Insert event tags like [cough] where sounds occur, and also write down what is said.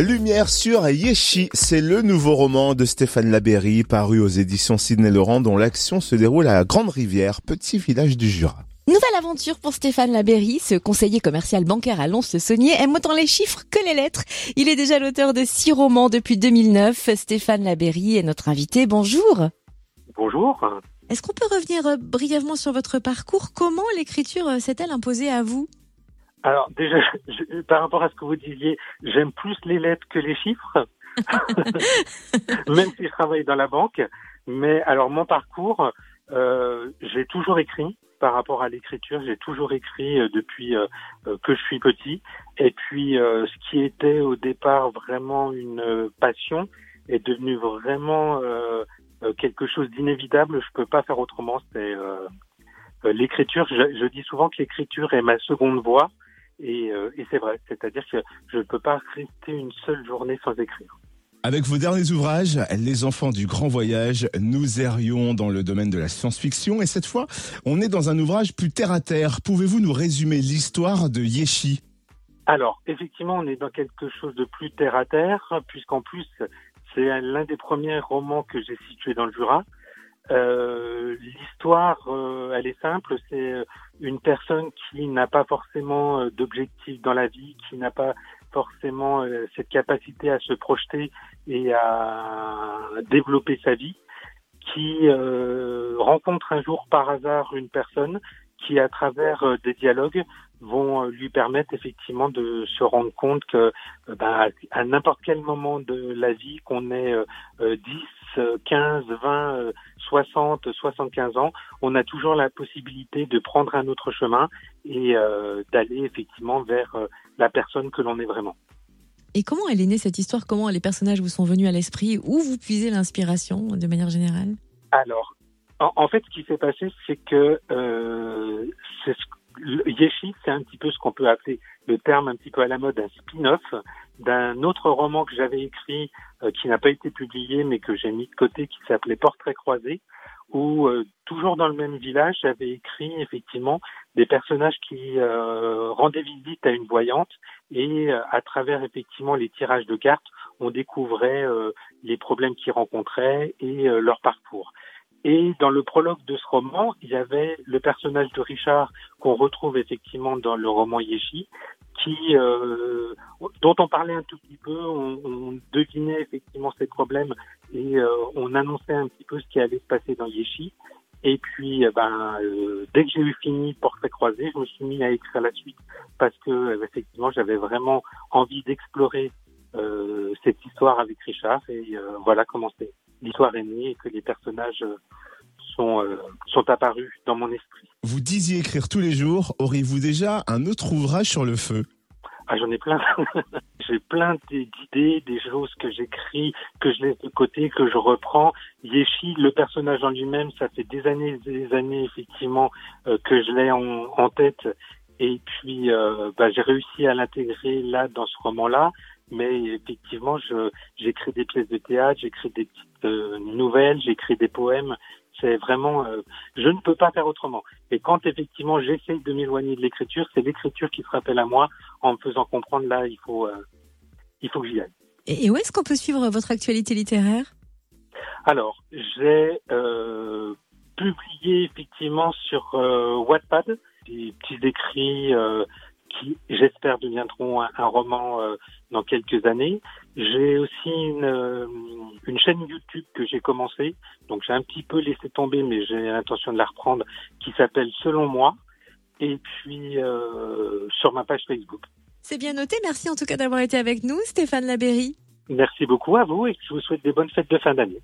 Lumière sur Yeshi, c'est le nouveau roman de Stéphane Labéry, paru aux éditions Sidney Laurent, dont l'action se déroule à la Grande Rivière, petit village du Jura. Nouvelle aventure pour Stéphane Labéry, ce conseiller commercial bancaire à Lons-le-Saunier aime autant les chiffres que les lettres. Il est déjà l'auteur de six romans depuis 2009. Stéphane Labéry est notre invité. Bonjour. Bonjour. Est-ce qu'on peut revenir euh, brièvement sur votre parcours? Comment l'écriture euh, s'est-elle imposée à vous? Alors déjà, [laughs] je- par rapport à ce que vous disiez, j'aime plus les lettres que les chiffres, [laughs] même si je travaille dans la banque. Mais alors mon parcours, euh, j'ai toujours écrit par rapport à l'écriture, j'ai toujours écrit euh, depuis euh, euh, que je suis petit. Et puis euh, ce qui était au départ vraiment une passion est devenu vraiment quelque chose d'inévitable. Je peux pas faire autrement. C'est l'écriture. Je, je dis souvent que l'écriture est ma seconde voix. Et, euh, et c'est vrai, c'est-à-dire que je ne peux pas rester une seule journée sans écrire. Avec vos derniers ouvrages, Les enfants du grand voyage, nous errions dans le domaine de la science-fiction et cette fois, on est dans un ouvrage plus terre à terre. Pouvez-vous nous résumer l'histoire de Yeshi Alors, effectivement, on est dans quelque chose de plus terre à terre, puisqu'en plus, c'est l'un des premiers romans que j'ai situé dans le Jura. Euh, L'histoire, euh, elle est simple, c'est euh, une personne qui n'a pas forcément d'objectif dans la vie, qui n'a pas forcément cette capacité à se projeter et à développer sa vie, qui rencontre un jour par hasard une personne qui, à travers euh, des dialogues, vont euh, lui permettre effectivement de se rendre compte que euh, ben, à n'importe quel moment de la vie, qu'on ait euh, euh, 10, euh, 15, 20, euh, 60, 75 ans, on a toujours la possibilité de prendre un autre chemin et euh, d'aller effectivement vers la personne que l'on est vraiment. Et comment elle est née cette histoire? Comment les personnages vous sont venus à l'esprit? Où vous puisez l'inspiration de manière générale? Alors, en, en fait, ce qui s'est passé, c'est que euh, c'est Yeshi, c'est un petit peu ce qu'on peut appeler le terme un petit peu à la mode, un spin-off d'un autre roman que j'avais écrit, euh, qui n'a pas été publié, mais que j'ai mis de côté, qui s'appelait Portrait croisé, où euh, toujours dans le même village, j'avais écrit effectivement des personnages qui euh, rendaient visite à une voyante et euh, à travers effectivement les tirages de cartes, on découvrait euh, les problèmes qu'ils rencontraient et euh, leur parcours. Et dans le prologue de ce roman, il y avait le personnage de Richard qu'on retrouve effectivement dans le roman Yeshi, qui euh, dont on parlait un tout petit peu, on, on devinait effectivement ses problèmes et euh, on annonçait un petit peu ce qui allait se passer dans Yeshi. Et puis, euh, ben, euh, dès que j'ai eu fini Portrait croisé, je me suis mis à écrire la suite parce que euh, effectivement, j'avais vraiment envie d'explorer euh, cette histoire avec Richard et euh, voilà comment c'est l'histoire est née et que les personnages euh, sont euh, sont apparus dans mon esprit. Vous disiez écrire tous les jours, auriez-vous déjà un autre ouvrage sur le feu? Ah, j'en ai plein. [laughs] j'ai plein d'idées, des choses que j'écris, que je laisse de côté, que je reprends. Yeshi, le personnage en lui-même, ça fait des années et des années, effectivement, euh, que je l'ai en, en tête. Et puis, euh, bah, j'ai réussi à l'intégrer là, dans ce roman-là. Mais effectivement, je, j'écris des pièces de théâtre, j'écris des petites euh, nouvelles, j'écris des poèmes. C'est vraiment, euh, je ne peux pas faire autrement. Et quand effectivement j'essaye de m'éloigner de l'écriture, c'est l'écriture qui se rappelle à moi en me faisant comprendre là, il faut, euh, il faut que j'y aille. Et où est-ce qu'on peut suivre votre actualité littéraire? Alors, j'ai euh, publié effectivement sur euh, Wattpad des petits écrits euh, qui, j'espère, deviendront un, un roman euh, dans quelques années. J'ai aussi une, euh, une chaîne YouTube que j'ai commencée, donc j'ai un petit peu laissé tomber, mais j'ai l'intention de la reprendre, qui s'appelle Selon moi, et puis euh, sur ma page Facebook. C'est bien noté. Merci en tout cas d'avoir été avec nous, Stéphane Labéry. Merci beaucoup à vous et je vous souhaite des bonnes fêtes de fin d'année.